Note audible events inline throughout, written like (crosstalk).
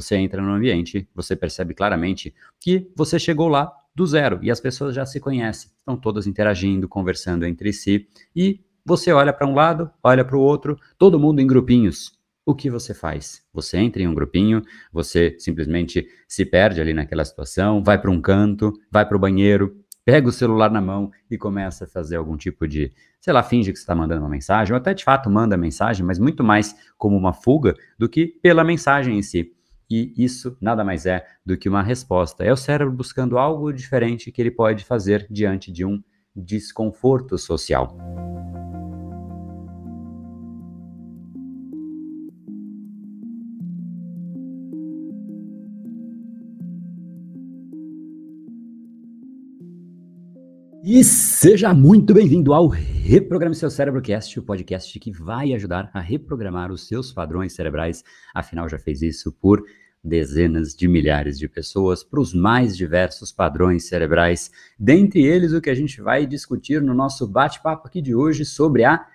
Você entra no ambiente, você percebe claramente que você chegou lá do zero e as pessoas já se conhecem, estão todas interagindo, conversando entre si e você olha para um lado, olha para o outro, todo mundo em grupinhos. O que você faz? Você entra em um grupinho, você simplesmente se perde ali naquela situação, vai para um canto, vai para o banheiro, pega o celular na mão e começa a fazer algum tipo de, sei lá, finge que está mandando uma mensagem, ou até de fato manda mensagem, mas muito mais como uma fuga do que pela mensagem em si. E isso nada mais é do que uma resposta. É o cérebro buscando algo diferente que ele pode fazer diante de um desconforto social. E seja muito bem-vindo ao Reprograme Seu Cérebro Cast, o podcast que vai ajudar a reprogramar os seus padrões cerebrais. Afinal, já fez isso por dezenas de milhares de pessoas para os mais diversos padrões cerebrais. Dentre eles, o que a gente vai discutir no nosso bate-papo aqui de hoje sobre a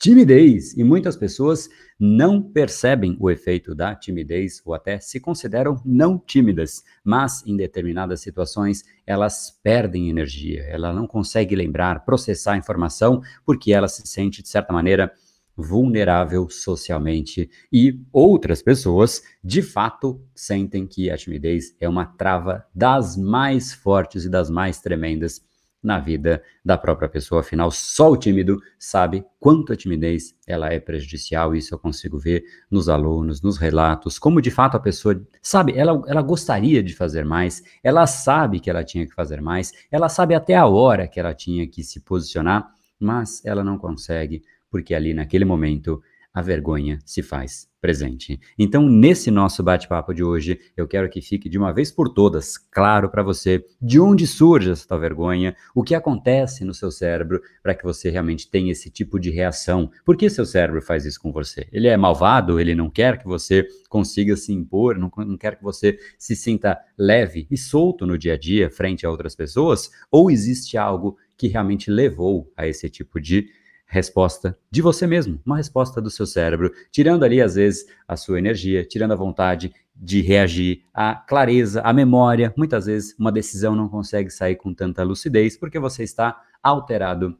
timidez. E muitas pessoas não percebem o efeito da timidez ou até se consideram não tímidas, mas em determinadas situações elas perdem energia, ela não consegue lembrar, processar a informação porque ela se sente de certa maneira vulnerável socialmente e outras pessoas de fato sentem que a timidez é uma trava das mais fortes e das mais tremendas na vida da própria pessoa. Afinal, só o tímido sabe quanto a timidez ela é prejudicial. Isso eu consigo ver nos alunos, nos relatos, como de fato a pessoa sabe, ela, ela gostaria de fazer mais, ela sabe que ela tinha que fazer mais, ela sabe até a hora que ela tinha que se posicionar, mas ela não consegue, porque ali naquele momento a vergonha se faz presente. Então, nesse nosso bate-papo de hoje, eu quero que fique de uma vez por todas claro para você de onde surge essa vergonha, o que acontece no seu cérebro para que você realmente tenha esse tipo de reação. Por que seu cérebro faz isso com você? Ele é malvado, ele não quer que você consiga se impor, não, não quer que você se sinta leve e solto no dia a dia frente a outras pessoas? Ou existe algo que realmente levou a esse tipo de resposta de você mesmo, uma resposta do seu cérebro, tirando ali às vezes a sua energia, tirando a vontade de reagir, a clareza, a memória. Muitas vezes uma decisão não consegue sair com tanta lucidez porque você está alterado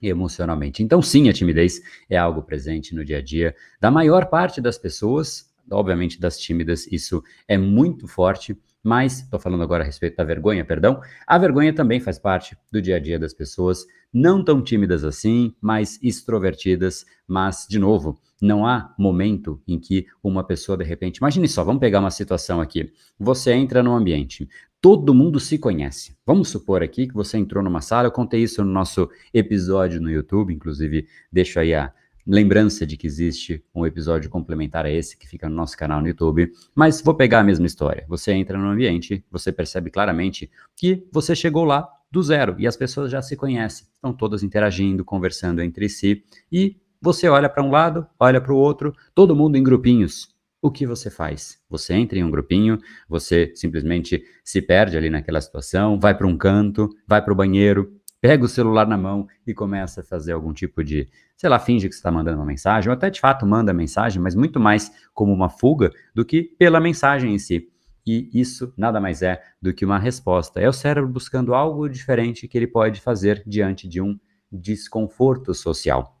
emocionalmente. Então, sim, a timidez é algo presente no dia a dia da maior parte das pessoas, obviamente das tímidas, isso é muito forte. Mas, estou falando agora a respeito da vergonha, perdão. A vergonha também faz parte do dia a dia das pessoas, não tão tímidas assim, mais extrovertidas, mas, de novo, não há momento em que uma pessoa, de repente, imagine só, vamos pegar uma situação aqui. Você entra num ambiente, todo mundo se conhece. Vamos supor aqui que você entrou numa sala, eu contei isso no nosso episódio no YouTube, inclusive deixo aí a lembrança de que existe um episódio complementar a esse que fica no nosso canal no YouTube, mas vou pegar a mesma história. Você entra no ambiente, você percebe claramente que você chegou lá do zero e as pessoas já se conhecem, estão todas interagindo, conversando entre si e você olha para um lado, olha para o outro, todo mundo em grupinhos. O que você faz? Você entra em um grupinho, você simplesmente se perde ali naquela situação, vai para um canto, vai para o banheiro, pega o celular na mão e começa a fazer algum tipo de, sei lá, finge que está mandando uma mensagem, ou até de fato manda mensagem, mas muito mais como uma fuga do que pela mensagem em si. E isso nada mais é do que uma resposta. É o cérebro buscando algo diferente que ele pode fazer diante de um desconforto social.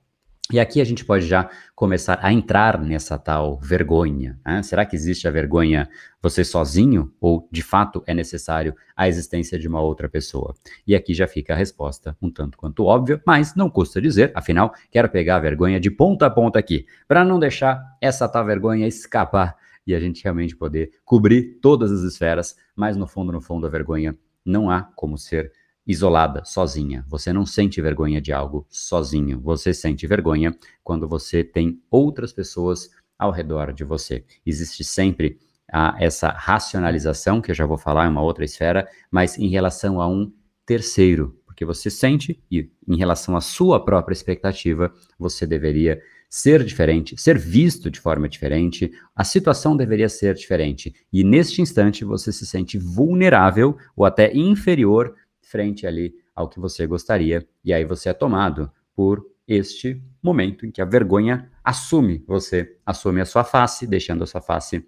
E aqui a gente pode já começar a entrar nessa tal vergonha. Né? Será que existe a vergonha você sozinho ou de fato é necessário a existência de uma outra pessoa? E aqui já fica a resposta um tanto quanto óbvia, mas não custa dizer, afinal, quero pegar a vergonha de ponta a ponta aqui, para não deixar essa tal vergonha escapar e a gente realmente poder cobrir todas as esferas, mas no fundo, no fundo, a vergonha não há como ser isolada, sozinha. Você não sente vergonha de algo sozinho. Você sente vergonha quando você tem outras pessoas ao redor de você. Existe sempre a, essa racionalização, que eu já vou falar em uma outra esfera, mas em relação a um terceiro, porque você sente e em relação à sua própria expectativa, você deveria ser diferente, ser visto de forma diferente, a situação deveria ser diferente. E neste instante você se sente vulnerável ou até inferior frente ali ao que você gostaria, e aí você é tomado por este momento em que a vergonha assume você, assume a sua face, deixando a sua face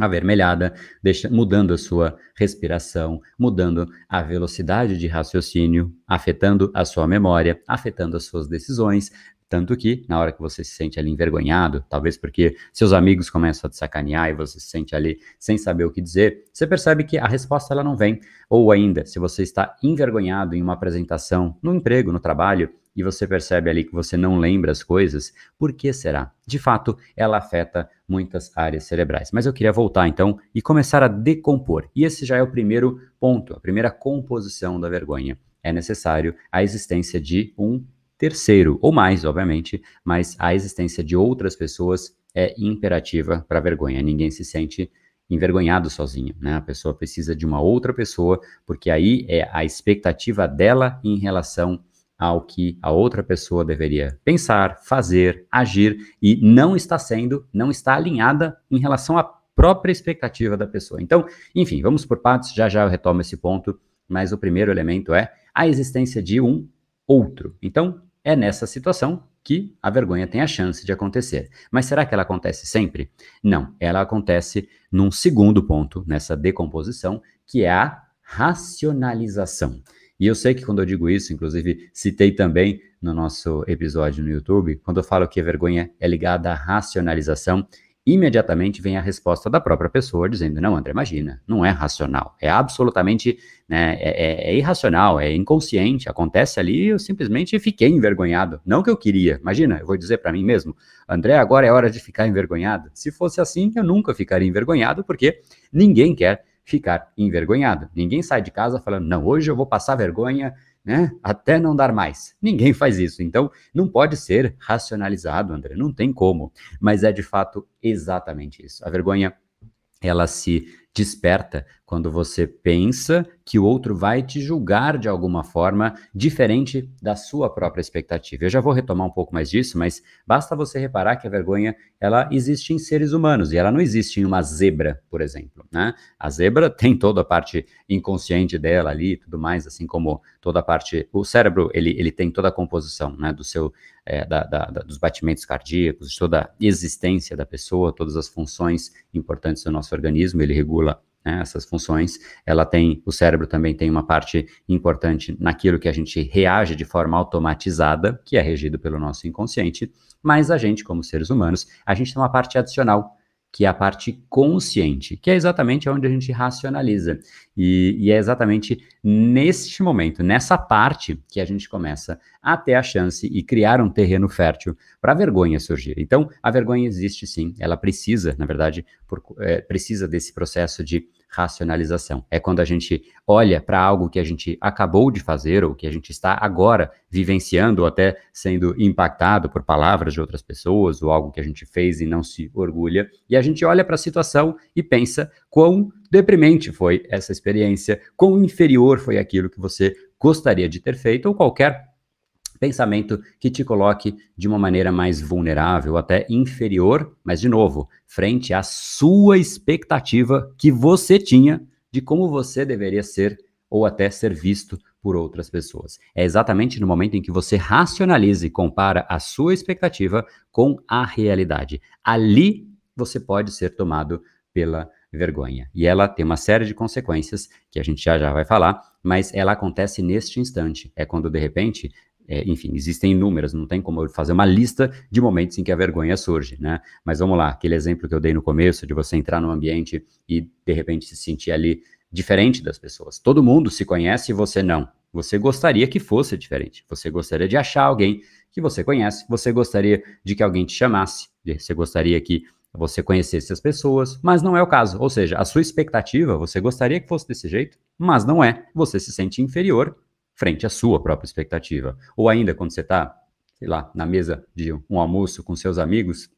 avermelhada, deixa, mudando a sua respiração, mudando a velocidade de raciocínio, afetando a sua memória, afetando as suas decisões, tanto que, na hora que você se sente ali envergonhado, talvez porque seus amigos começam a te sacanear e você se sente ali sem saber o que dizer, você percebe que a resposta ela não vem. Ou ainda, se você está envergonhado em uma apresentação, no emprego, no trabalho, e você percebe ali que você não lembra as coisas, por que será? De fato, ela afeta muitas áreas cerebrais. Mas eu queria voltar então e começar a decompor. E esse já é o primeiro ponto, a primeira composição da vergonha. É necessário a existência de um terceiro, ou mais, obviamente, mas a existência de outras pessoas é imperativa para a vergonha. Ninguém se sente envergonhado sozinho, né? A pessoa precisa de uma outra pessoa, porque aí é a expectativa dela em relação ao que a outra pessoa deveria pensar, fazer, agir e não está sendo, não está alinhada em relação à própria expectativa da pessoa. Então, enfim, vamos por partes, já já eu retomo esse ponto, mas o primeiro elemento é a existência de um outro. Então, é nessa situação que a vergonha tem a chance de acontecer. Mas será que ela acontece sempre? Não, ela acontece num segundo ponto nessa decomposição, que é a racionalização. E eu sei que quando eu digo isso, inclusive citei também no nosso episódio no YouTube, quando eu falo que a vergonha é ligada à racionalização, imediatamente vem a resposta da própria pessoa dizendo: Não, André, imagina, não é racional, é absolutamente né, é, é, é irracional, é inconsciente, acontece ali eu simplesmente fiquei envergonhado. Não que eu queria, imagina, eu vou dizer para mim mesmo: André, agora é hora de ficar envergonhado. Se fosse assim, eu nunca ficaria envergonhado, porque ninguém quer ficar envergonhado. Ninguém sai de casa falando: Não, hoje eu vou passar vergonha né? Até não dar mais. Ninguém faz isso. Então, não pode ser racionalizado, André. Não tem como. Mas é de fato exatamente isso. A vergonha, ela se desperta quando você pensa que o outro vai te julgar de alguma forma diferente da sua própria expectativa. Eu já vou retomar um pouco mais disso, mas basta você reparar que a vergonha ela existe em seres humanos e ela não existe em uma zebra, por exemplo. Né? A zebra tem toda a parte inconsciente dela ali tudo mais, assim como toda a parte. O cérebro ele, ele tem toda a composição né, do seu é, da, da, dos batimentos cardíacos, toda a existência da pessoa, todas as funções importantes do nosso organismo, ele regula né, essas funções. Ela tem, o cérebro também tem uma parte importante naquilo que a gente reage de forma automatizada, que é regido pelo nosso inconsciente, mas a gente, como seres humanos, a gente tem uma parte adicional que é a parte consciente, que é exatamente onde a gente racionaliza. E, e, é exatamente neste momento, nessa parte, que a gente começa a ter a chance e criar um terreno fértil para a vergonha surgir. Então, a vergonha existe sim, ela precisa, na verdade, por, é, precisa desse processo de racionalização. É quando a gente olha para algo que a gente acabou de fazer ou que a gente está agora vivenciando ou até sendo impactado por palavras de outras pessoas ou algo que a gente fez e não se orgulha, e a gente olha para a situação e pensa quão deprimente foi essa experiência, quão inferior foi aquilo que você gostaria de ter feito ou qualquer pensamento que te coloque de uma maneira mais vulnerável, até inferior, mas de novo, frente à sua expectativa que você tinha de como você deveria ser ou até ser visto por outras pessoas. É exatamente no momento em que você racionaliza e compara a sua expectativa com a realidade. Ali você pode ser tomado pela vergonha. E ela tem uma série de consequências que a gente já já vai falar, mas ela acontece neste instante. É quando de repente é, enfim, existem inúmeras, não tem como eu fazer uma lista de momentos em que a vergonha surge, né? Mas vamos lá, aquele exemplo que eu dei no começo de você entrar num ambiente e de repente se sentir ali diferente das pessoas. Todo mundo se conhece e você não. Você gostaria que fosse diferente. Você gostaria de achar alguém que você conhece. Você gostaria de que alguém te chamasse. Você gostaria que você conhecesse as pessoas, mas não é o caso. Ou seja, a sua expectativa, você gostaria que fosse desse jeito, mas não é. Você se sente inferior frente à sua própria expectativa. Ou ainda quando você está, sei lá, na mesa de um almoço com seus amigos,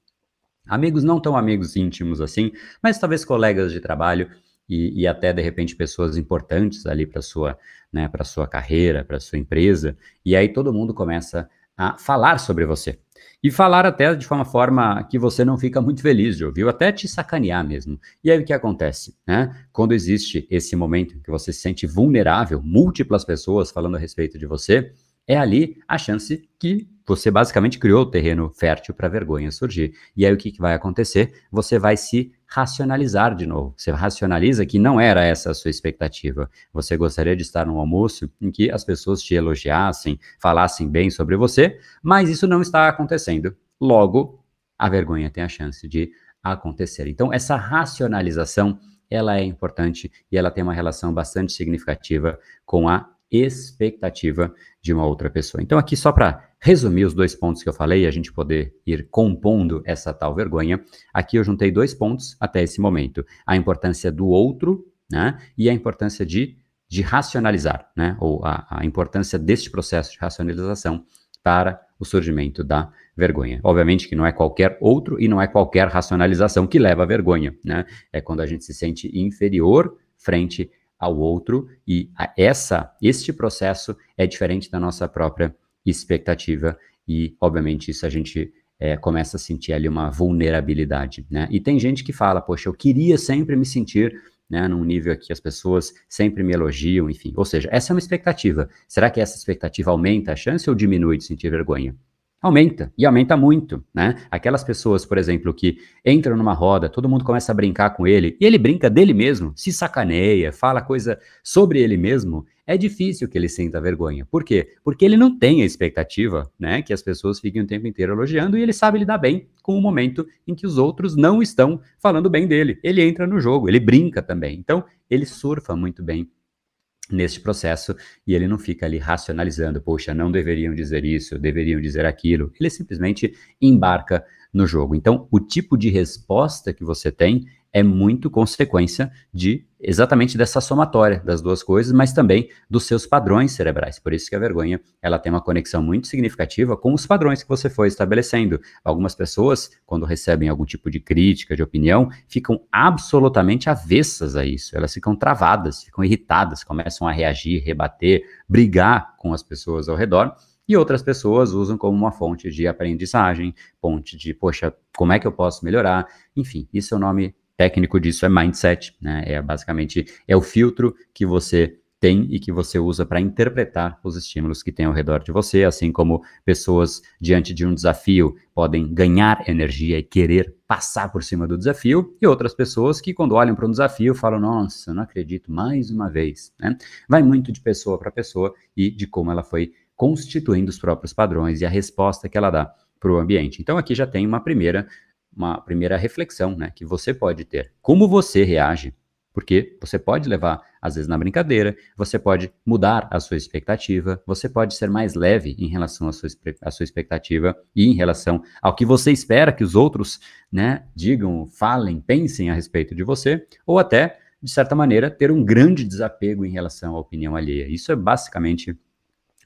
amigos não tão amigos íntimos assim, mas talvez colegas de trabalho e, e até de repente pessoas importantes ali para sua, né, para sua carreira, para sua empresa, e aí todo mundo começa a falar sobre você. E falar até de uma forma que você não fica muito feliz de ouvir, até te sacanear mesmo. E aí o que acontece? Né? Quando existe esse momento que você se sente vulnerável, múltiplas pessoas falando a respeito de você, é ali a chance que você basicamente criou o terreno fértil para a vergonha surgir. E aí o que, que vai acontecer? Você vai se racionalizar de novo. Você racionaliza que não era essa a sua expectativa. Você gostaria de estar num almoço em que as pessoas te elogiassem, falassem bem sobre você, mas isso não está acontecendo. Logo, a vergonha tem a chance de acontecer. Então, essa racionalização, ela é importante e ela tem uma relação bastante significativa com a expectativa de uma outra pessoa. Então, aqui só para resumir os dois pontos que eu falei e a gente poder ir compondo essa tal vergonha, aqui eu juntei dois pontos até esse momento: a importância do outro, né, e a importância de, de racionalizar, né, ou a, a importância deste processo de racionalização para o surgimento da vergonha. Obviamente que não é qualquer outro e não é qualquer racionalização que leva à vergonha, né? É quando a gente se sente inferior frente ao outro e essa este processo é diferente da nossa própria expectativa e obviamente isso a gente é, começa a sentir ali uma vulnerabilidade, né? E tem gente que fala, poxa, eu queria sempre me sentir né, num nível que as pessoas sempre me elogiam, enfim. Ou seja, essa é uma expectativa. Será que essa expectativa aumenta a chance ou diminui de sentir vergonha? Aumenta, e aumenta muito, né? Aquelas pessoas, por exemplo, que entram numa roda, todo mundo começa a brincar com ele, e ele brinca dele mesmo, se sacaneia, fala coisa sobre ele mesmo, é difícil que ele sinta vergonha. Por quê? Porque ele não tem a expectativa, né, que as pessoas fiquem o tempo inteiro elogiando, e ele sabe lidar bem com o momento em que os outros não estão falando bem dele. Ele entra no jogo, ele brinca também. Então, ele surfa muito bem neste processo e ele não fica ali racionalizando, poxa, não deveriam dizer isso, deveriam dizer aquilo. Ele simplesmente embarca no jogo. Então, o tipo de resposta que você tem é muito consequência de exatamente dessa somatória das duas coisas, mas também dos seus padrões cerebrais. Por isso que a vergonha, ela tem uma conexão muito significativa com os padrões que você foi estabelecendo. Algumas pessoas, quando recebem algum tipo de crítica, de opinião, ficam absolutamente avessas a isso. Elas ficam travadas, ficam irritadas, começam a reagir, rebater, brigar com as pessoas ao redor. E outras pessoas usam como uma fonte de aprendizagem, fonte de, poxa, como é que eu posso melhorar? Enfim, isso é o nome técnico disso é mindset, né? É basicamente é o filtro que você tem e que você usa para interpretar os estímulos que tem ao redor de você, assim como pessoas diante de um desafio podem ganhar energia e querer passar por cima do desafio, e outras pessoas que quando olham para um desafio falam: "Nossa, não acredito mais uma vez", né? Vai muito de pessoa para pessoa e de como ela foi constituindo os próprios padrões e a resposta que ela dá para o ambiente. Então aqui já tem uma primeira uma primeira reflexão, né, que você pode ter. Como você reage? Porque você pode levar, às vezes, na brincadeira, você pode mudar a sua expectativa, você pode ser mais leve em relação à sua, à sua expectativa e em relação ao que você espera que os outros né, digam, falem, pensem a respeito de você, ou até, de certa maneira, ter um grande desapego em relação à opinião alheia. Isso é basicamente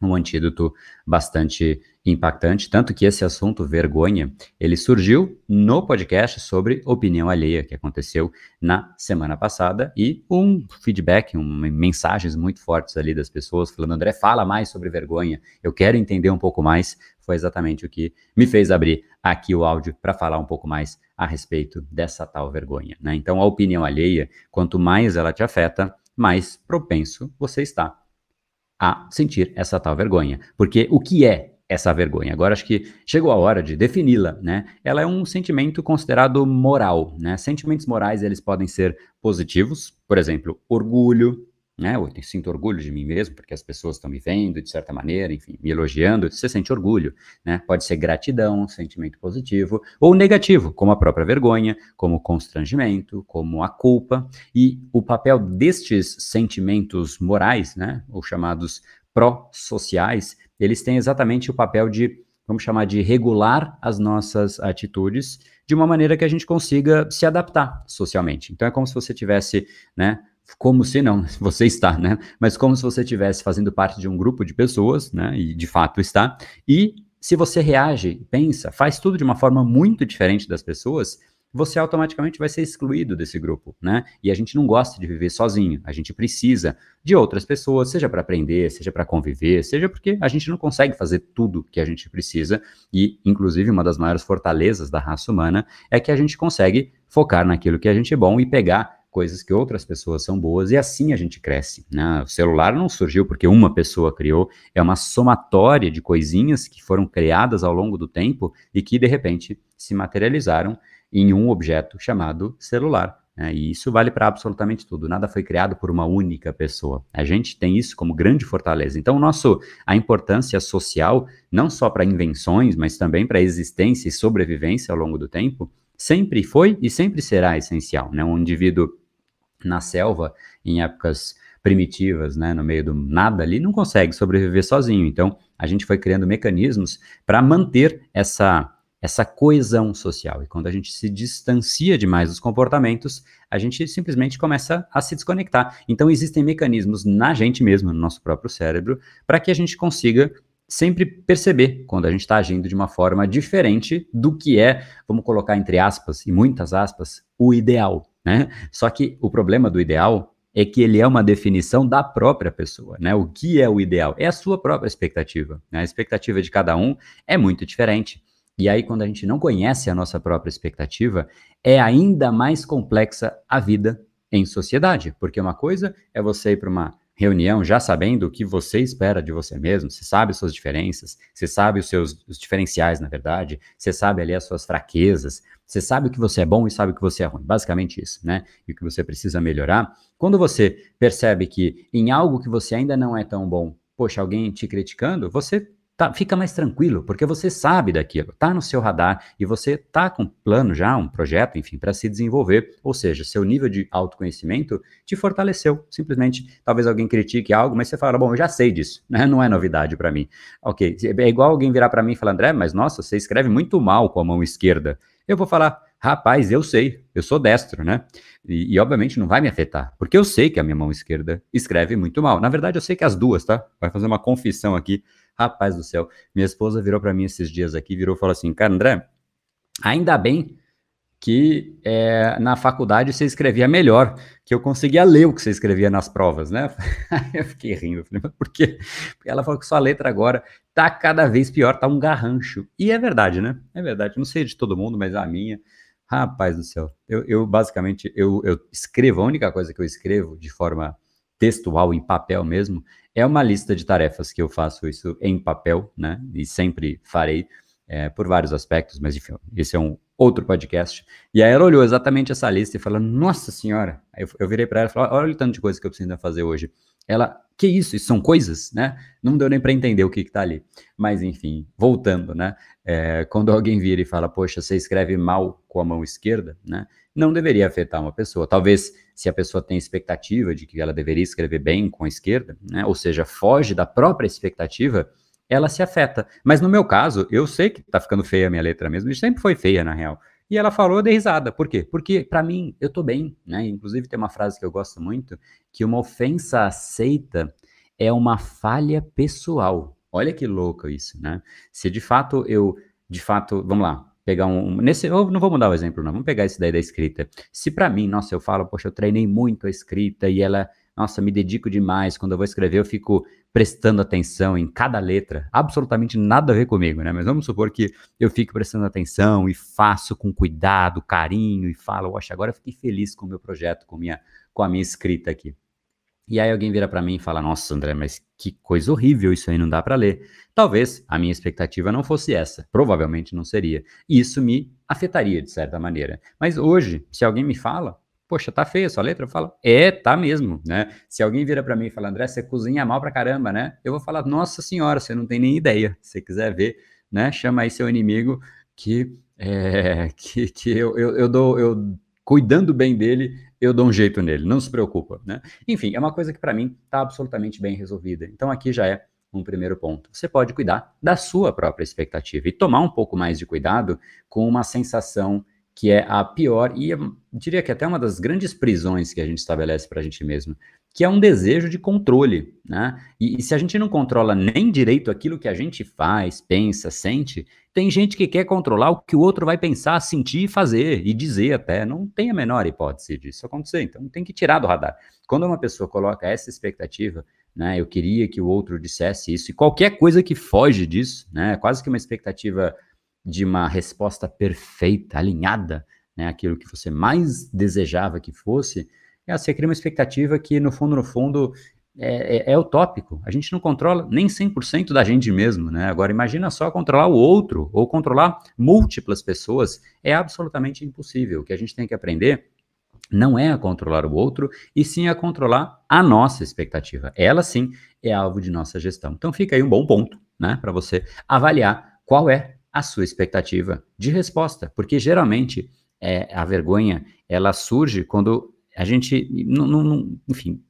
um antídoto bastante impactante, tanto que esse assunto, vergonha, ele surgiu no podcast sobre opinião alheia, que aconteceu na semana passada, e um feedback, um, mensagens muito fortes ali das pessoas falando, André, fala mais sobre vergonha, eu quero entender um pouco mais, foi exatamente o que me fez abrir aqui o áudio para falar um pouco mais a respeito dessa tal vergonha. Né? Então, a opinião alheia, quanto mais ela te afeta, mais propenso você está a sentir essa tal vergonha. Porque o que é essa vergonha? Agora acho que chegou a hora de defini-la, né? Ela é um sentimento considerado moral, né? Sentimentos morais, eles podem ser positivos, por exemplo, orgulho, né? Eu sinto orgulho de mim mesmo, porque as pessoas estão me vendo de certa maneira, enfim, me elogiando, você sente orgulho, né? Pode ser gratidão, sentimento positivo, ou negativo, como a própria vergonha, como o constrangimento, como a culpa, e o papel destes sentimentos morais, né? Ou chamados pró-sociais, eles têm exatamente o papel de, vamos chamar de regular as nossas atitudes de uma maneira que a gente consiga se adaptar socialmente. Então é como se você tivesse, né, como se não, você está, né? Mas como se você estivesse fazendo parte de um grupo de pessoas, né? E de fato está. E se você reage, pensa, faz tudo de uma forma muito diferente das pessoas, você automaticamente vai ser excluído desse grupo, né? E a gente não gosta de viver sozinho, a gente precisa de outras pessoas, seja para aprender, seja para conviver, seja porque a gente não consegue fazer tudo que a gente precisa, e inclusive uma das maiores fortalezas da raça humana é que a gente consegue focar naquilo que a gente é bom e pegar coisas que outras pessoas são boas e assim a gente cresce. Né? O celular não surgiu porque uma pessoa criou, é uma somatória de coisinhas que foram criadas ao longo do tempo e que de repente se materializaram em um objeto chamado celular. Né? E isso vale para absolutamente tudo. Nada foi criado por uma única pessoa. A gente tem isso como grande fortaleza. Então, nosso, a importância social, não só para invenções, mas também para existência e sobrevivência ao longo do tempo, sempre foi e sempre será essencial. Né? Um indivíduo na selva, em épocas primitivas, né, no meio do nada ali, não consegue sobreviver sozinho. Então, a gente foi criando mecanismos para manter essa essa coesão social. E quando a gente se distancia demais dos comportamentos, a gente simplesmente começa a se desconectar. Então, existem mecanismos na gente mesmo, no nosso próprio cérebro, para que a gente consiga sempre perceber quando a gente está agindo de uma forma diferente do que é, vamos colocar entre aspas e muitas aspas, o ideal. Né? Só que o problema do ideal é que ele é uma definição da própria pessoa, né? O que é o ideal? É a sua própria expectativa. Né? A expectativa de cada um é muito diferente. E aí, quando a gente não conhece a nossa própria expectativa, é ainda mais complexa a vida em sociedade. Porque uma coisa é você ir para uma reunião já sabendo o que você espera de você mesmo, você sabe suas diferenças, você sabe os seus os diferenciais, na verdade, você sabe ali as suas fraquezas, você sabe o que você é bom e sabe o que você é ruim. Basicamente isso, né? E o que você precisa melhorar. Quando você percebe que em algo que você ainda não é tão bom, poxa, alguém te criticando, você Tá, fica mais tranquilo, porque você sabe daquilo, tá no seu radar e você tá com um plano já, um projeto, enfim, para se desenvolver. Ou seja, seu nível de autoconhecimento te fortaleceu. Simplesmente, talvez alguém critique algo, mas você fala, bom, eu já sei disso, (laughs) né? Não é novidade para mim. Ok, é igual alguém virar para mim e falar, André, mas nossa, você escreve muito mal com a mão esquerda. Eu vou falar, rapaz, eu sei, eu sou destro, né? E, e, obviamente não vai me afetar, porque eu sei que a minha mão esquerda escreve muito mal. Na verdade, eu sei que as duas, tá? Vai fazer uma confissão aqui. Rapaz do céu, minha esposa virou para mim esses dias aqui, virou e falou assim: Cara, André, ainda bem que é, na faculdade você escrevia melhor, que eu conseguia ler o que você escrevia nas provas, né? (laughs) eu fiquei rindo, falei, mas por quê? Porque ela falou que sua letra agora tá cada vez pior, tá um garrancho. E é verdade, né? É verdade, não sei de todo mundo, mas a minha, rapaz do céu, eu, eu basicamente, eu, eu escrevo, a única coisa que eu escrevo de forma textual, em papel mesmo, é uma lista de tarefas que eu faço isso em papel, né? E sempre farei é, por vários aspectos, mas enfim, esse é um outro podcast. E aí ela olhou exatamente essa lista e falou: Nossa Senhora! Eu, eu virei para ela e falei: Olha o tanto de coisa que eu preciso fazer hoje. Ela, que isso? Isso são coisas, né? Não deu nem para entender o que está ali. Mas enfim, voltando, né? É, quando alguém vira e fala: Poxa, você escreve mal com a mão esquerda, né? Não deveria afetar uma pessoa. Talvez se a pessoa tem expectativa de que ela deveria escrever bem com a esquerda, né? Ou seja, foge da própria expectativa ela se afeta. Mas no meu caso, eu sei que tá ficando feia a minha letra mesmo, e sempre foi feia, na real. E ela falou, eu dei risada. Por quê? Porque, para mim, eu tô bem, né? Inclusive, tem uma frase que eu gosto muito, que uma ofensa aceita é uma falha pessoal. Olha que louco isso, né? Se de fato eu, de fato, vamos lá, pegar um, nesse, eu não vou mudar o exemplo não, vamos pegar esse daí da escrita. Se para mim, nossa, eu falo, poxa, eu treinei muito a escrita e ela nossa, me dedico demais. Quando eu vou escrever, eu fico prestando atenção em cada letra. Absolutamente nada a ver comigo, né? Mas vamos supor que eu fique prestando atenção e faço com cuidado, carinho e falo, poxa, agora fiquei feliz com o meu projeto, com, minha, com a minha escrita aqui. E aí alguém vira para mim e fala: Nossa, André, mas que coisa horrível, isso aí não dá para ler. Talvez a minha expectativa não fosse essa, provavelmente não seria. E isso me afetaria de certa maneira. Mas hoje, se alguém me fala, poxa, tá feia a sua letra? Eu falo, é, tá mesmo, né? Se alguém vira para mim e fala, André, você cozinha mal pra caramba, né? Eu vou falar, nossa senhora, você não tem nem ideia. Se você quiser ver, né? Chama aí seu inimigo que, é, (laughs) que, que eu, eu, eu dou, eu cuidando bem dele, eu dou um jeito nele, não se preocupa, né? Enfim, é uma coisa que para mim tá absolutamente bem resolvida. Então aqui já é um primeiro ponto. Você pode cuidar da sua própria expectativa e tomar um pouco mais de cuidado com uma sensação que é a pior e eu diria que até uma das grandes prisões que a gente estabelece para a gente mesmo, que é um desejo de controle, né? E, e, se a gente não controla nem direito aquilo que a gente faz, pensa, sente, tem gente que quer controlar o que o outro vai pensar, sentir, fazer e dizer até. Não tem a menor hipótese disso acontecer. Então tem que tirar do radar. Quando uma pessoa coloca essa expectativa, né? Eu queria que o outro dissesse isso e qualquer coisa que foge disso, né? Quase que uma expectativa de uma resposta perfeita, alinhada, né, aquilo que você mais desejava que fosse, é, você cria uma expectativa que, no fundo, no fundo, é, é, é, utópico. A gente não controla nem 100% da gente mesmo, né? Agora, imagina só controlar o outro ou controlar múltiplas pessoas. É absolutamente impossível. O que a gente tem que aprender não é a controlar o outro, e sim a controlar a nossa expectativa. Ela sim é alvo de nossa gestão. Então fica aí um bom ponto, né, para você avaliar qual é a sua expectativa de resposta, porque geralmente é, a vergonha ela surge quando a gente, não, não, enfim,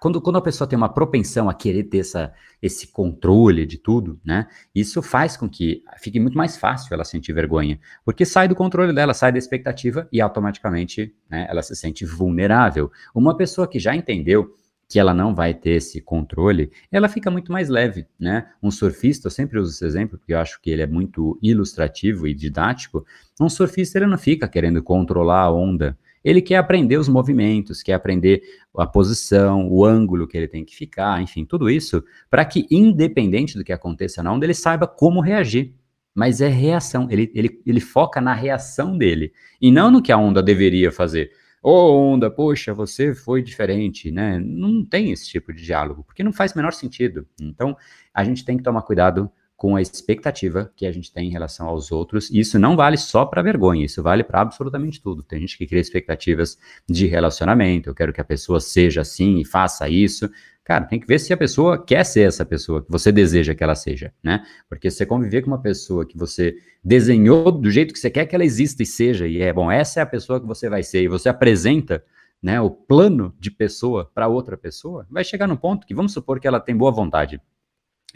quando, quando a pessoa tem uma propensão a querer ter essa, esse controle de tudo, né? Isso faz com que fique muito mais fácil ela sentir vergonha, porque sai do controle dela, sai da expectativa e automaticamente né, ela se sente vulnerável. Uma pessoa que já entendeu que ela não vai ter esse controle, ela fica muito mais leve, né? Um surfista, eu sempre uso esse exemplo porque eu acho que ele é muito ilustrativo e didático. Um surfista ele não fica querendo controlar a onda, ele quer aprender os movimentos, quer aprender a posição, o ângulo que ele tem que ficar, enfim, tudo isso, para que, independente do que aconteça na onda, ele saiba como reagir. Mas é reação, ele, ele, ele foca na reação dele, e não no que a onda deveria fazer. Ô oh, onda, poxa, você foi diferente, né? Não tem esse tipo de diálogo, porque não faz o menor sentido. Então, a gente tem que tomar cuidado com a expectativa que a gente tem em relação aos outros. E isso não vale só para vergonha, isso vale para absolutamente tudo. Tem gente que cria expectativas de relacionamento, eu quero que a pessoa seja assim e faça isso. Cara, tem que ver se a pessoa quer ser essa pessoa que você deseja que ela seja, né? Porque se você conviver com uma pessoa que você desenhou do jeito que você quer que ela exista e seja, e é bom, essa é a pessoa que você vai ser, e você apresenta né, o plano de pessoa para outra pessoa, vai chegar no ponto que vamos supor que ela tem boa vontade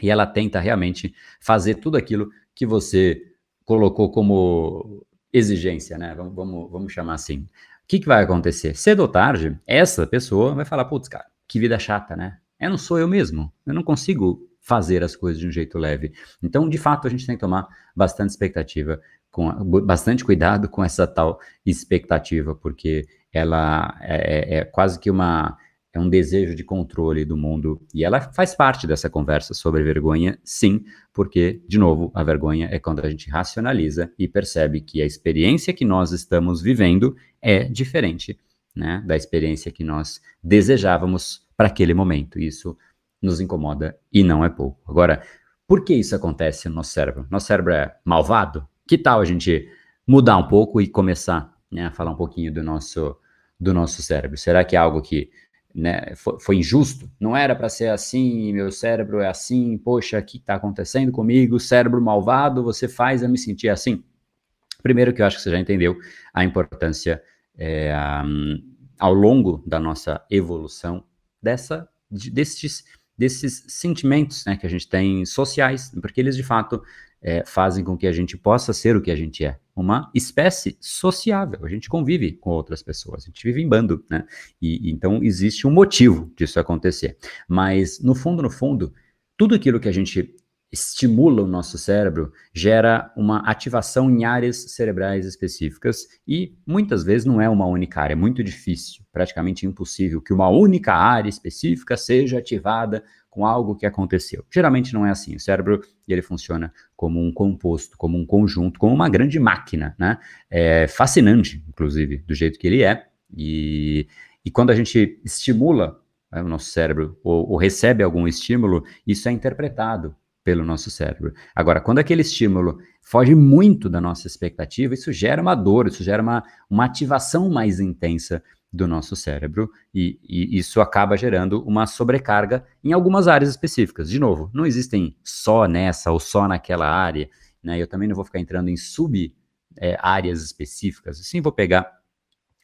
e ela tenta realmente fazer tudo aquilo que você colocou como exigência, né? Vamos, vamos, vamos chamar assim. O que, que vai acontecer? Cedo ou tarde, essa pessoa vai falar: putz, cara, que vida chata, né? Eu não sou eu mesmo. Eu não consigo fazer as coisas de um jeito leve. Então, de fato, a gente tem que tomar bastante expectativa, com bastante cuidado com essa tal expectativa, porque ela é, é, é quase que uma é um desejo de controle do mundo. E ela faz parte dessa conversa sobre vergonha, sim, porque, de novo, a vergonha é quando a gente racionaliza e percebe que a experiência que nós estamos vivendo é diferente né, da experiência que nós desejávamos para aquele momento. Isso nos incomoda e não é pouco. Agora, por que isso acontece no nosso cérebro? Nosso cérebro é malvado? Que tal a gente mudar um pouco e começar né, a falar um pouquinho do nosso, do nosso cérebro? Será que é algo que né, foi, foi, injusto, não era para ser assim, meu cérebro é assim, poxa, o que está acontecendo comigo, cérebro malvado, você faz eu me sentir assim. Primeiro que eu acho que você já entendeu a importância é, um, ao longo da nossa evolução dessa, de, desses, desses sentimentos né, que a gente tem sociais, porque eles de fato é, fazem com que a gente possa ser o que a gente é, uma espécie sociável. A gente convive com outras pessoas, a gente vive em bando, né? E, então existe um motivo disso acontecer. Mas no fundo, no fundo, tudo aquilo que a gente estimula o nosso cérebro gera uma ativação em áreas cerebrais específicas e muitas vezes não é uma única área, é muito difícil, praticamente impossível que uma única área específica seja ativada com algo que aconteceu. Geralmente não é assim. O cérebro ele funciona como um composto, como um conjunto, como uma grande máquina, né? É fascinante, inclusive, do jeito que ele é. E, e quando a gente estimula né, o nosso cérebro ou, ou recebe algum estímulo, isso é interpretado pelo nosso cérebro. Agora, quando aquele estímulo foge muito da nossa expectativa, isso gera uma dor, isso gera uma, uma ativação mais intensa do nosso cérebro e, e, isso acaba gerando uma sobrecarga em algumas áreas específicas. De novo, não existem só nessa ou só naquela área, né? Eu também não vou ficar entrando em sub é, áreas específicas. Sim, vou pegar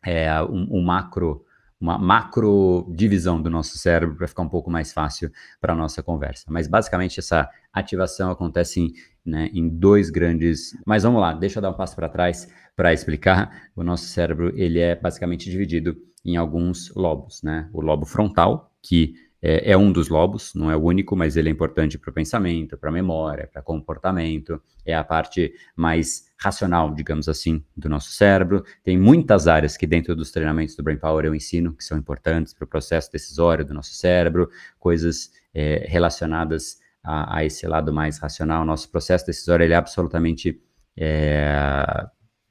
é, um, um, macro, uma macro divisão do nosso cérebro para ficar um pouco mais fácil para a nossa conversa. Mas basicamente essa ativação acontece em, né, em dois grandes. Mas vamos lá, deixa eu dar um passo para trás para explicar, o nosso cérebro ele é basicamente dividido em alguns lobos, né? O lobo frontal, que é, é um dos lobos, não é o único, mas ele é importante para o pensamento, para a memória, para comportamento, é a parte mais racional, digamos assim, do nosso cérebro. Tem muitas áreas que dentro dos treinamentos do Brain Power eu ensino que são importantes para o processo decisório do nosso cérebro, coisas é, relacionadas a, a, esse lado mais racional. Nosso processo decisório é absolutamente é,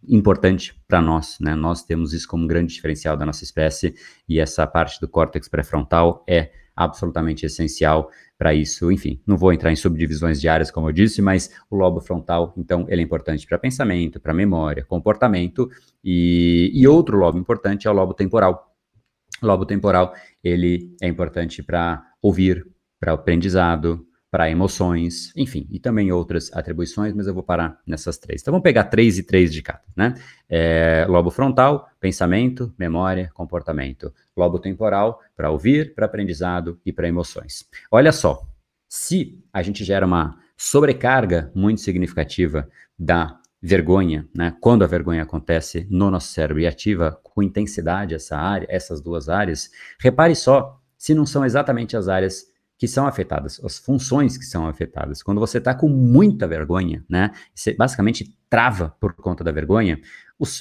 importante para nós, né? Nós temos isso como um grande diferencial da nossa espécie e essa parte do córtex pré-frontal é absolutamente essencial para isso. Enfim, não vou entrar em subdivisões diárias, como eu disse, mas o lobo frontal, então, ele é importante para pensamento, para memória, comportamento, e, e outro lobo importante é o lobo temporal. O lobo temporal, ele é importante para ouvir, para aprendizado, para emoções, enfim, e também outras atribuições, mas eu vou parar nessas três. Então vamos pegar três e três de cada, né? É, lobo frontal, pensamento, memória, comportamento. Lobo temporal, para ouvir, para aprendizado e para emoções. Olha só, se a gente gera uma sobrecarga muito significativa da vergonha, né? Quando a vergonha acontece no nosso cérebro e ativa com intensidade essa área, essas duas áreas, repare só se não são exatamente as áreas que são afetadas, as funções que são afetadas. Quando você está com muita vergonha, né, você basicamente trava por conta da vergonha,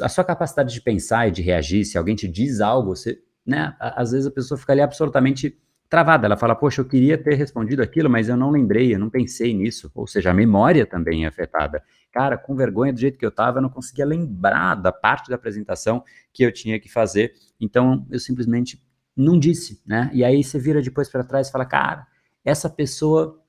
a sua capacidade de pensar e de reagir, se alguém te diz algo, você, né, às vezes a pessoa fica ali absolutamente travada. Ela fala, poxa, eu queria ter respondido aquilo, mas eu não lembrei, eu não pensei nisso. Ou seja, a memória também é afetada. Cara, com vergonha do jeito que eu estava, eu não conseguia lembrar da parte da apresentação que eu tinha que fazer. Então, eu simplesmente não disse, né? E aí você vira depois para trás e fala, cara, essa pessoa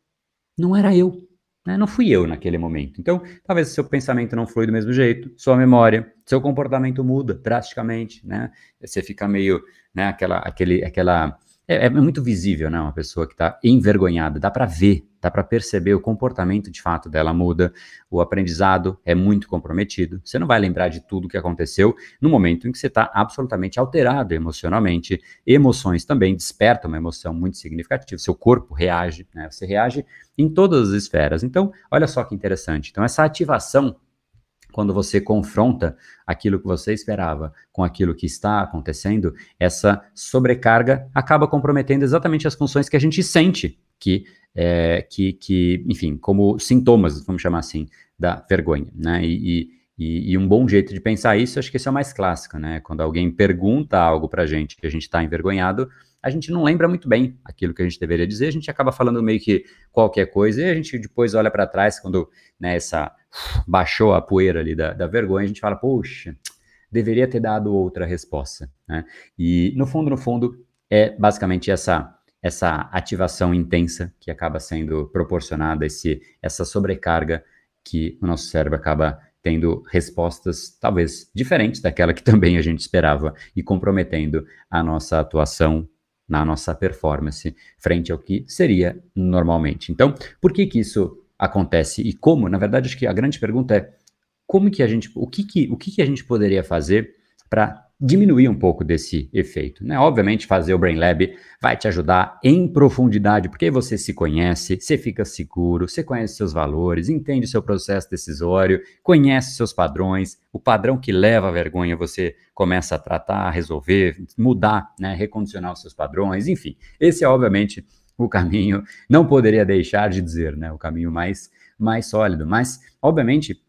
não era eu, né? Não fui eu naquele momento. Então, talvez seu pensamento não flui do mesmo jeito, sua memória, seu comportamento muda drasticamente, né? Você fica meio, né? Aquela, aquele, aquela é, é, muito visível, né? Uma pessoa que está envergonhada, dá para ver, dá para perceber o comportamento de fato dela muda, o aprendizado é muito comprometido. Você não vai lembrar de tudo o que aconteceu no momento em que você está absolutamente alterado emocionalmente. Emoções também despertam uma emoção muito significativa. Seu corpo reage, né? Você reage em todas as esferas. Então, olha só que interessante. Então, essa ativação quando você confronta aquilo que você esperava com aquilo que está acontecendo, essa sobrecarga acaba comprometendo exatamente as funções que a gente sente que, é, que, que enfim, como sintomas, vamos chamar assim, da vergonha, né? E, e, e, um bom jeito de pensar isso, acho que esse é o mais clássico, né? Quando alguém pergunta algo pra gente que a gente está envergonhado, a gente não lembra muito bem aquilo que a gente deveria dizer, a gente acaba falando meio que qualquer coisa e a gente depois olha para trás quando né, essa baixou a poeira ali da, da vergonha, a gente fala, poxa, deveria ter dado outra resposta. Né? E no fundo, no fundo, é basicamente essa essa ativação intensa que acaba sendo proporcionada, esse, essa sobrecarga que o nosso cérebro acaba tendo respostas talvez diferentes daquela que (laughs) também a gente esperava e comprometendo a nossa atuação na nossa performance frente ao que seria normalmente. Então, por que que isso acontece e como, na verdade, acho que a grande pergunta é como que a gente, o que que, o que, que a gente poderia fazer para diminuir um pouco desse efeito. Né? Obviamente, fazer o Brain Lab vai te ajudar em profundidade, porque você se conhece, você fica seguro, você conhece seus valores, entende seu processo decisório, conhece seus padrões, o padrão que leva à vergonha você começa a tratar, a resolver, mudar, né? recondicionar os seus padrões, enfim. Esse é, obviamente, o caminho, não poderia deixar de dizer, né, o caminho mais, mais sólido. Mas, obviamente,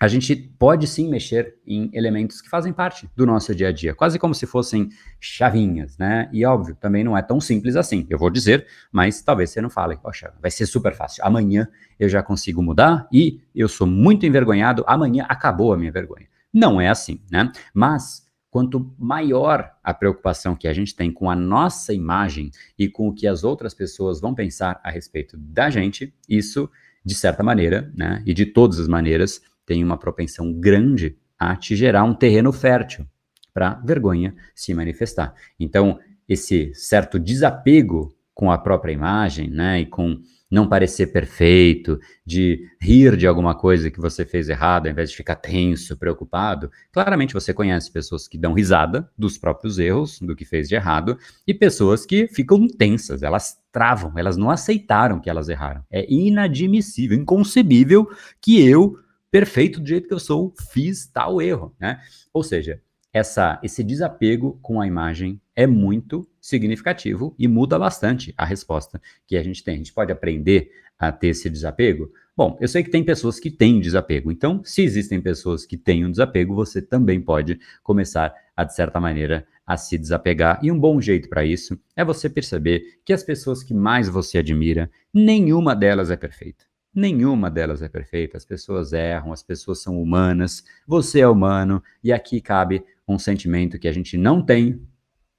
a gente pode sim mexer em elementos que fazem parte do nosso dia a dia, quase como se fossem chavinhas, né? E óbvio, também não é tão simples assim. Eu vou dizer, mas talvez você não fale, poxa, vai ser super fácil. Amanhã eu já consigo mudar e eu sou muito envergonhado, amanhã acabou a minha vergonha. Não é assim, né? Mas quanto maior a preocupação que a gente tem com a nossa imagem e com o que as outras pessoas vão pensar a respeito da gente, isso, de certa maneira, né, e de todas as maneiras, tem uma propensão grande a te gerar um terreno fértil para vergonha se manifestar. Então, esse certo desapego com a própria imagem, né, e com não parecer perfeito, de rir de alguma coisa que você fez errado, ao invés de ficar tenso, preocupado. Claramente você conhece pessoas que dão risada dos próprios erros, do que fez de errado, e pessoas que ficam tensas, elas travam, elas não aceitaram que elas erraram. É inadmissível, inconcebível que eu, perfeito do jeito que eu sou, fiz tal erro, né? Ou seja, essa, esse desapego com a imagem é muito significativo e muda bastante a resposta que a gente tem. A gente pode aprender a ter esse desapego? Bom, eu sei que tem pessoas que têm desapego, então, se existem pessoas que têm um desapego, você também pode começar a, de certa maneira, a se desapegar. E um bom jeito para isso é você perceber que as pessoas que mais você admira, nenhuma delas é perfeita. Nenhuma delas é perfeita, as pessoas erram, as pessoas são humanas, você é humano, e aqui cabe um sentimento que a gente não tem,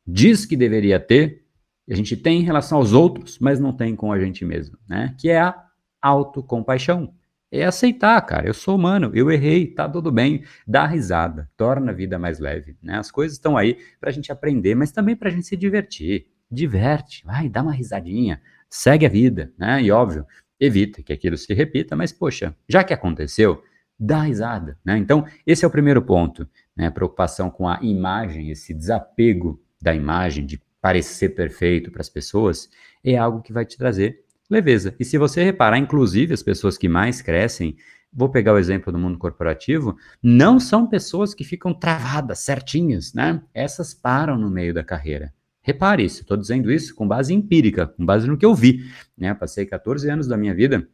diz que deveria ter, a gente tem em relação aos outros, mas não tem com a gente mesmo, né? Que é a autocompaixão. É aceitar, cara. Eu sou humano, eu errei, tá tudo bem. Dá risada, torna a vida mais leve, né? As coisas estão aí para a gente aprender, mas também para a gente se divertir. Diverte, vai, dá uma risadinha, segue a vida, né? E óbvio, evita que aquilo se repita, mas poxa, já que aconteceu, dá risada, né? Então, esse é o primeiro ponto, né? Preocupação com a imagem, esse desapego da imagem, de parecer perfeito para as pessoas, é algo que vai te trazer leveza. E se você reparar, inclusive, as pessoas que mais crescem, vou pegar o exemplo do mundo corporativo, não são pessoas que ficam travadas, certinhas, né? Essas param no meio da carreira. Repare isso, estou dizendo isso com base empírica, com base no que eu vi. Né? Passei 14 anos da minha vida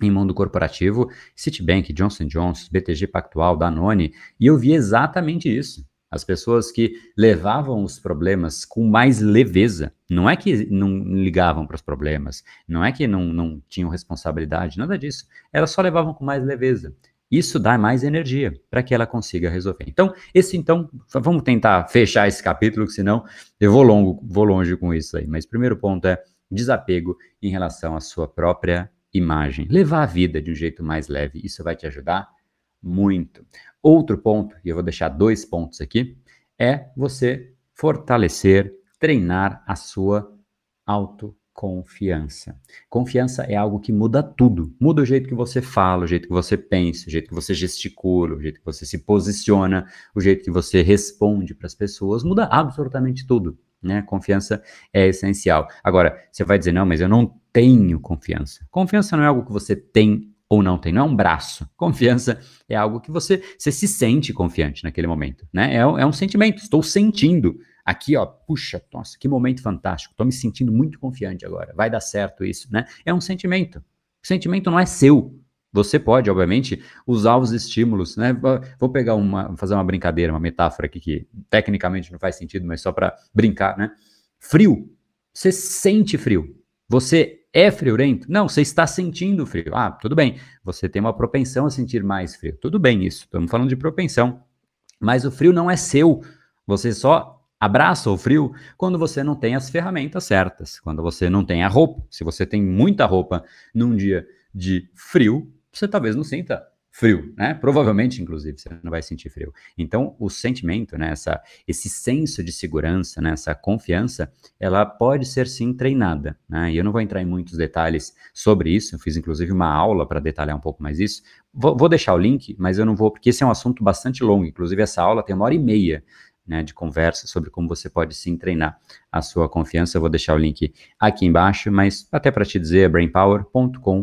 em mundo corporativo, Citibank, Johnson Johnson, BTG Pactual, Danone, e eu vi exatamente isso. As pessoas que levavam os problemas com mais leveza, não é que não ligavam para os problemas, não é que não, não tinham responsabilidade, nada disso. Elas só levavam com mais leveza. Isso dá mais energia para que ela consiga resolver. Então, esse então, vamos tentar fechar esse capítulo, que senão eu vou longo, vou longe com isso aí. Mas primeiro ponto é desapego em relação à sua própria imagem. Levar a vida de um jeito mais leve, isso vai te ajudar muito. Outro ponto, e eu vou deixar dois pontos aqui, é você fortalecer, treinar a sua autoconfiança. Confiança é algo que muda tudo. Muda o jeito que você fala, o jeito que você pensa, o jeito que você gesticula, o jeito que você se posiciona, o jeito que você responde para as pessoas, muda absolutamente tudo. Né? Confiança é essencial. Agora, você vai dizer, não, mas eu não tenho confiança. Confiança não é algo que você tem ou não tem, não é um braço. (laughs) Confiança é algo que você, você se sente confiante naquele momento, né? É, é um sentimento, estou sentindo aqui, ó, puxa, nossa, que momento fantástico, estou me sentindo muito confiante agora, vai dar certo isso, né? É um sentimento. O sentimento não é seu. Você pode, obviamente, usar os estímulos, né? Vou pegar uma, fazer uma brincadeira, uma metáfora aqui que tecnicamente não faz sentido, mas só para brincar, né? Frio. Você sente frio. Você é friorento? Não, você está sentindo frio. Ah, tudo bem. Você tem uma propensão a sentir mais frio. Tudo bem isso. Estamos falando de propensão. Mas o frio não é seu. Você só abraça o frio quando você não tem as ferramentas certas, quando você não tem a roupa. Se você tem muita roupa num dia de frio, você talvez não sinta frio, né? Provavelmente, inclusive, você não vai sentir frio. Então, o sentimento, né, essa, esse senso de segurança, né, essa confiança, ela pode ser sim treinada, né? E eu não vou entrar em muitos detalhes sobre isso, eu fiz inclusive uma aula para detalhar um pouco mais isso. Vou, vou, deixar o link, mas eu não vou, porque esse é um assunto bastante longo, inclusive essa aula tem uma hora e meia. Né, de conversa sobre como você pode sim treinar a sua confiança. Eu vou deixar o link aqui embaixo, mas até para te dizer, brainpower.com.br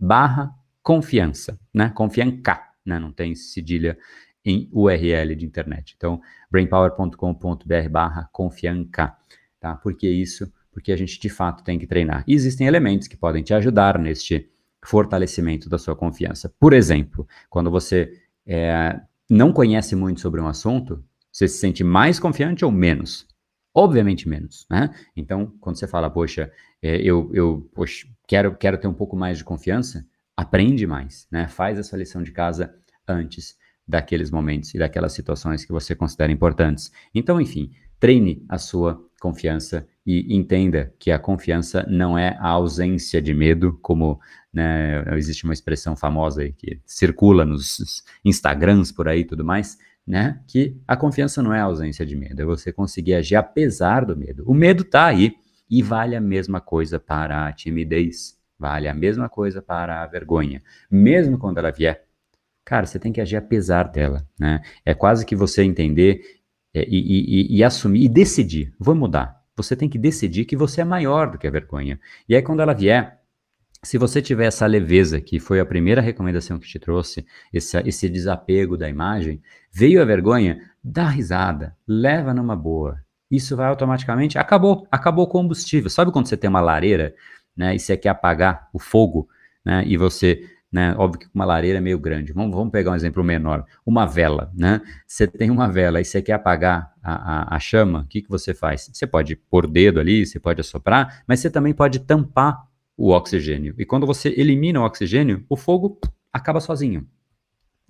barra confiança, né? Confianca, né? Não tem cedilha em URL de internet. Então, brainpower.com.br barra confianca, tá? Por que isso? Porque a gente de fato tem que treinar. E existem elementos que podem te ajudar neste fortalecimento da sua confiança. Por exemplo, quando você é, não conhece muito sobre um assunto, você se sente mais confiante ou menos? Obviamente menos, né? Então, quando você fala, poxa, é, eu, eu poxa, quero, quero ter um pouco mais de confiança, aprende mais, né? Faz essa lição de casa antes daqueles momentos e daquelas situações que você considera importantes. Então, enfim, treine a sua confiança e entenda que a confiança não é a ausência de medo, como né, existe uma expressão famosa aí que circula nos Instagrams por aí e tudo mais, né? Que a confiança não é a ausência de medo, é você conseguir agir apesar do medo. O medo está aí e vale a mesma coisa para a timidez. Vale a mesma coisa para a vergonha. Mesmo quando ela vier, cara, você tem que agir apesar dela, né? É quase que você entender é, e, e, e, assumir e decidir. Vou mudar. Você tem que decidir que você é maior do que a vergonha. E aí, quando ela vier, se você tiver essa leveza, que foi a primeira recomendação que te trouxe, esse, esse desapego da imagem, veio a vergonha, dá risada, leva numa boa. Isso vai automaticamente. Acabou, acabou o combustível. Sabe quando você tem uma lareira né, e você quer apagar o fogo, né, e você, né, óbvio que uma lareira é meio grande, vamos, vamos pegar um exemplo menor, uma vela, né, você tem uma vela e você quer apagar a, a, a chama, o que, que você faz? Você pode pôr o dedo ali, você pode assoprar, mas você também pode tampar o oxigênio, e quando você elimina o oxigênio, o fogo acaba sozinho,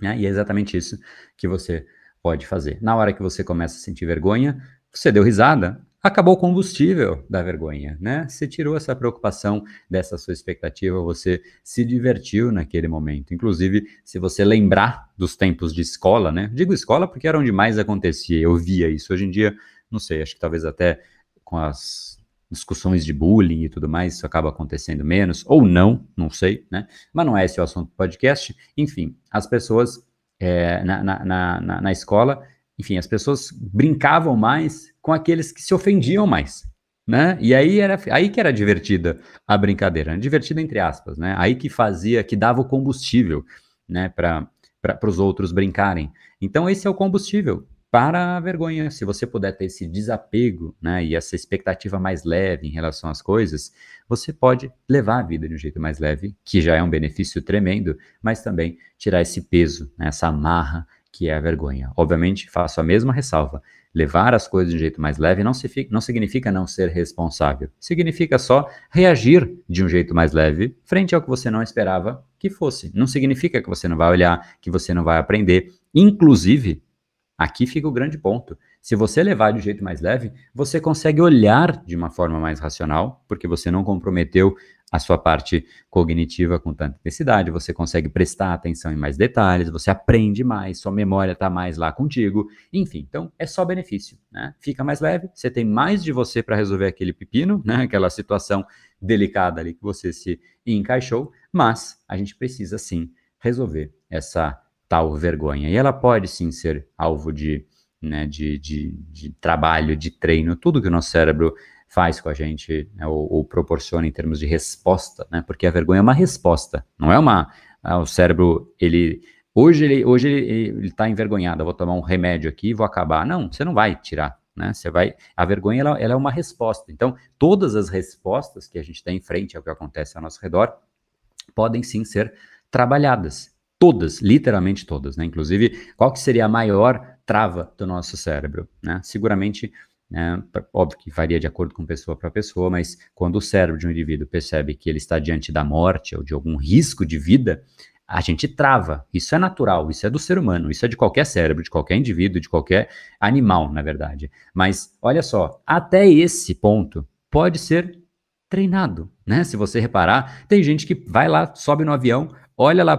né, e é exatamente isso que você pode fazer. Na hora que você começa a sentir vergonha, você deu risada, acabou o combustível da vergonha, né? Você tirou essa preocupação dessa sua expectativa, você se divertiu naquele momento. Inclusive, se você lembrar dos tempos de escola, né? Digo escola porque era onde mais acontecia, eu via isso. Hoje em dia, não sei, acho que talvez até com as discussões de bullying e tudo mais, isso acaba acontecendo menos, ou não, não sei, né? Mas não é esse o assunto do podcast. Enfim, as pessoas é, na, na, na, na escola enfim, as pessoas brincavam mais com aqueles que se ofendiam mais, né? E aí era aí que era divertida a brincadeira, divertida entre aspas, né? Aí que fazia, que dava o combustível, né, para para os outros brincarem. Então esse é o combustível para a vergonha. Se você puder ter esse desapego, né, e essa expectativa mais leve em relação às coisas, você pode levar a vida de um jeito mais leve, que já é um benefício tremendo, mas também tirar esse peso, né, essa amarra que é a vergonha. Obviamente, faço a mesma ressalva. Levar as coisas de um jeito mais leve não, se, não significa não ser responsável. Significa só reagir de um jeito mais leve frente ao que você não esperava que fosse. Não significa que você não vai olhar, que você não vai aprender. Inclusive, aqui fica o grande ponto. Se você levar de um jeito mais leve, você consegue olhar de uma forma mais racional, porque você não comprometeu a sua parte cognitiva com tanta intensidade, você consegue prestar atenção em mais detalhes, você aprende mais, sua memória está mais lá contigo, enfim, então é só benefício, né? Fica mais leve, você tem mais de você para resolver aquele pepino, né? Aquela situação delicada ali que você se encaixou, mas a gente precisa sim resolver essa tal vergonha. E ela pode sim ser alvo de, né, de, de, de trabalho, de treino, tudo que o nosso cérebro faz com a gente, né, ou, ou, proporciona em termos de resposta, né? Porque a vergonha é uma resposta, não é uma. Ah, o cérebro, ele. Hoje ele hoje ele está envergonhado, eu vou tomar um remédio aqui e vou acabar. Não, você não vai tirar, né? Você vai. A vergonha ela, ela é uma resposta. Então, todas as respostas que a gente tem em frente ao que acontece ao nosso redor podem sim ser trabalhadas. Todas, literalmente todas, né? Inclusive, qual que seria a maior trava do nosso cérebro, né? Seguramente né? Óbvio que varia de acordo com pessoa para pessoa, mas quando o cérebro de um indivíduo percebe que ele está diante da morte ou de algum risco de vida, a gente trava. Isso é natural, isso é do ser humano, isso é de qualquer cérebro, de qualquer indivíduo, de qualquer animal, na verdade. Mas olha só, até esse ponto pode ser treinado, né? Se você reparar, tem gente que vai lá, sobe no avião, olha lá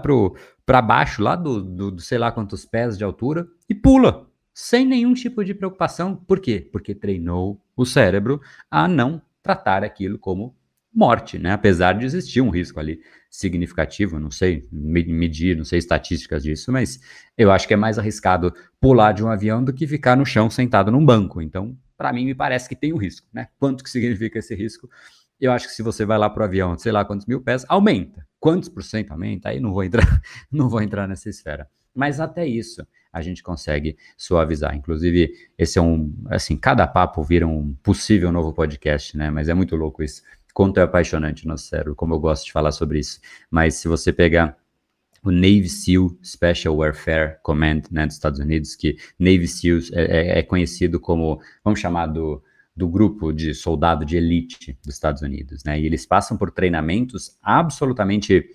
para baixo, lá do, do, do sei lá quantos pés de altura e pula sem nenhum tipo de preocupação. Por quê? Porque treinou o cérebro a não tratar aquilo como morte, né? Apesar de existir um risco ali significativo, não sei medir, não sei estatísticas disso, mas eu acho que é mais arriscado pular de um avião do que ficar no chão sentado num banco. Então, para mim, me parece que tem um risco, né? Quanto que significa esse risco? Eu acho que se você vai lá para o avião, sei lá quantos mil pés, aumenta. Quantos por cento aumenta? Aí não vou entrar, (laughs) não vou entrar nessa esfera. Mas até isso, a gente consegue suavizar. Inclusive, esse é um, assim, cada papo vira um possível novo podcast, né? Mas é muito louco isso. Quanto é apaixonante nosso cérebro, como eu gosto de falar sobre isso. Mas se você pegar o Navy SEAL Special Warfare Command né, dos Estados Unidos, que Navy SEALs é, é, é conhecido como, vamos chamar do, do grupo de soldado de elite dos Estados Unidos, né? E eles passam por treinamentos absolutamente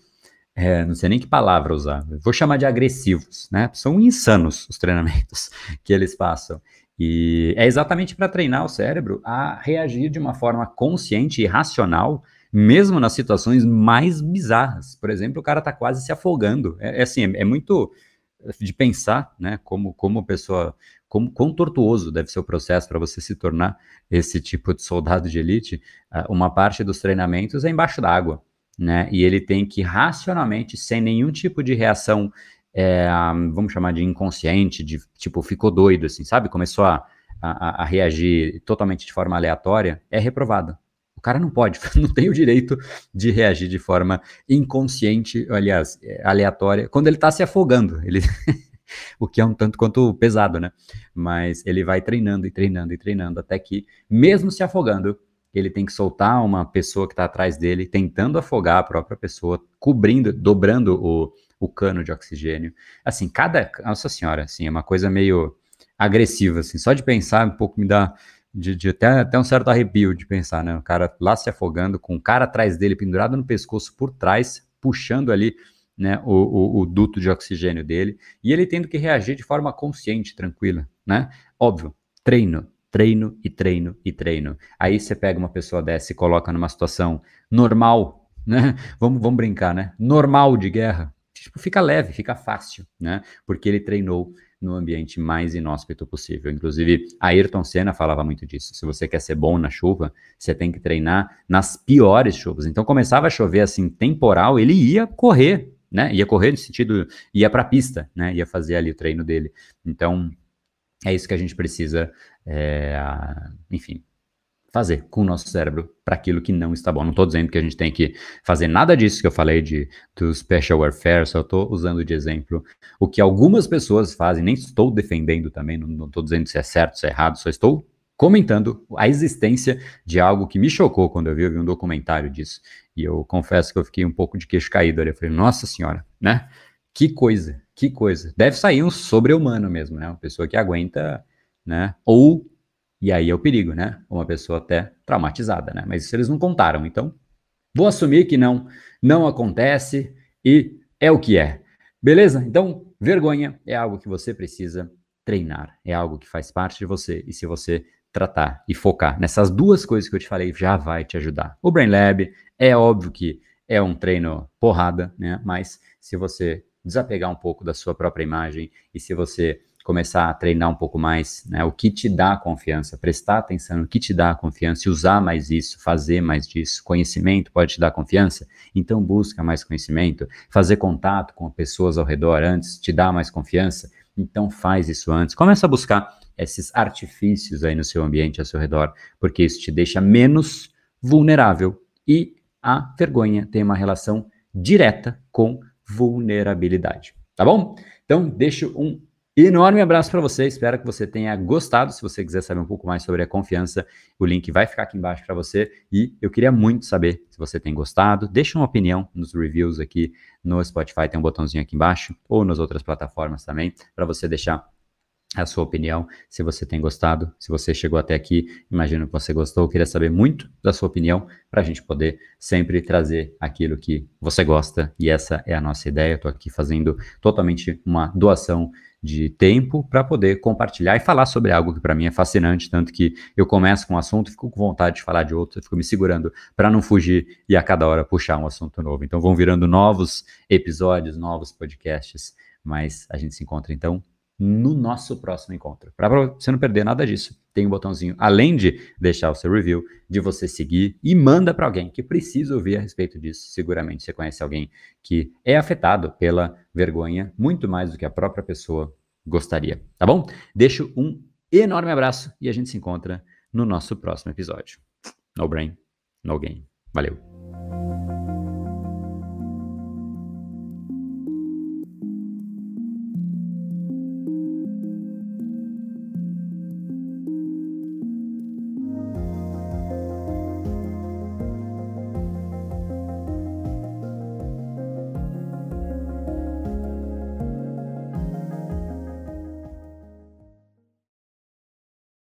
é, não sei nem que palavra usar, vou chamar de agressivos, né? São insanos os treinamentos (laughs) que eles passam. E é exatamente para treinar o cérebro a reagir de uma forma consciente e racional, mesmo nas situações mais bizarras. Por exemplo, o cara está quase se afogando. É, é assim, é, é, muito de pensar, né? Como, como a pessoa, como quão tortuoso deve ser o processo para você se tornar esse tipo de soldado de elite. Ah, uma parte dos treinamentos é embaixo d'água né? E ele tem que racionalmente, sem nenhum tipo de reação, é, vamos chamar de inconsciente, de tipo, ficou doido, assim, sabe? Começou a, a, a reagir totalmente de forma aleatória, é reprovado. O cara não pode, (laughs) não tem o direito de reagir de forma inconsciente, aliás, é, aleatória, quando ele está se afogando. Ele. (laughs) (laughs) o que é um tanto quanto pesado, né? Mas ele vai treinando e treinando e treinando até que, mesmo se afogando, ele tem que soltar uma pessoa que está atrás dele, tentando afogar a própria pessoa, cobrindo, dobrando o, o cano de oxigênio. Assim, cada. Nossa Senhora, assim, é uma coisa meio agressiva, assim, só de pensar um pouco me dá. De, de até, até um certo arrepio de pensar, né? O cara lá se afogando, com o cara atrás dele pendurado no pescoço por trás, puxando ali né, o, o, o, duto de oxigênio dele, e ele tendo que reagir de forma consciente, tranquila, né? Óbvio, treino, treino e treino e treino. Aí você pega uma pessoa dessa e coloca numa situação normal, né? (laughs) Vamos, vamos brincar, né? Normal de guerra. Tipo, fica leve, fica fácil, né? Porque ele treinou no ambiente mais inóspito possível. Inclusive, Ayrton Senna falava muito disso. Se você quer ser bom na chuva, você tem que treinar nas piores chuvas. Então, começava a chover assim, temporal, ele ia correr, né? Ia correr no sentido, ia para a pista, né? Ia fazer ali o treino dele. Então, é isso que a gente precisa, é, enfim, fazer com o nosso cérebro para aquilo que não está bom. Não estou dizendo que a gente tem que fazer nada disso que eu falei de do special warfare, só estou usando de exemplo o que algumas pessoas fazem. Nem estou defendendo também, não estou dizendo se é certo, se é errado, só estou comentando a existência de algo que me chocou quando eu vi, eu vi um documentário disso. E eu confesso que eu fiquei um pouco de queixo caído ali. Eu falei, nossa senhora, né? Que coisa, que coisa. Deve sair um sobre-humano mesmo, né? Uma pessoa que aguenta, né? Ou e aí é o perigo, né? Uma pessoa até traumatizada, né? Mas isso eles não contaram. Então, vou assumir que não, não acontece e é o que é. Beleza? Então, vergonha é algo que você precisa treinar, é algo que faz parte de você. E se você tratar e focar nessas duas coisas que eu te falei, já vai te ajudar. O Brain Lab é óbvio que é um treino porrada, né? Mas se você desapegar um pouco da sua própria imagem e se você começar a treinar um pouco mais, né? O que te dá confiança, prestar atenção no que te dá confiança e usar mais isso, fazer mais disso. Conhecimento pode te dar confiança, então busca mais conhecimento. Fazer contato com pessoas ao redor antes te dá mais confiança, então faz isso antes. Começa a buscar esses artifícios aí no seu ambiente, ao seu redor, porque isso te deixa menos vulnerável e a vergonha tem uma relação direta com vulnerabilidade. Tá bom? Então, deixo um Enorme abraço para você, espero que você tenha gostado. Se você quiser saber um pouco mais sobre a confiança, o link vai ficar aqui embaixo para você. E eu queria muito saber se você tem gostado. Deixa uma opinião nos reviews aqui no Spotify, tem um botãozinho aqui embaixo, ou nas outras plataformas também, para você deixar a sua opinião, se você tem gostado, se você chegou até aqui, imagino que você gostou, queria saber muito da sua opinião para a gente poder sempre trazer aquilo que você gosta e essa é a nossa ideia. Estou aqui fazendo totalmente uma doação de tempo para poder compartilhar e falar sobre algo que para mim é fascinante, tanto que eu começo com um assunto, fico com vontade de falar de outro, fico me segurando para não fugir e a cada hora puxar um assunto novo. Então vão virando novos episódios, novos podcasts, mas a gente se encontra então no nosso próximo encontro. Para você não perder nada disso, tem um botãozinho, além de deixar o seu review, de você seguir e manda para alguém que precisa ouvir a respeito disso. Seguramente você conhece alguém que é afetado pela vergonha muito mais do que a própria pessoa gostaria, tá bom? Deixo um enorme abraço e a gente se encontra no nosso próximo episódio. No brain, no game. Valeu.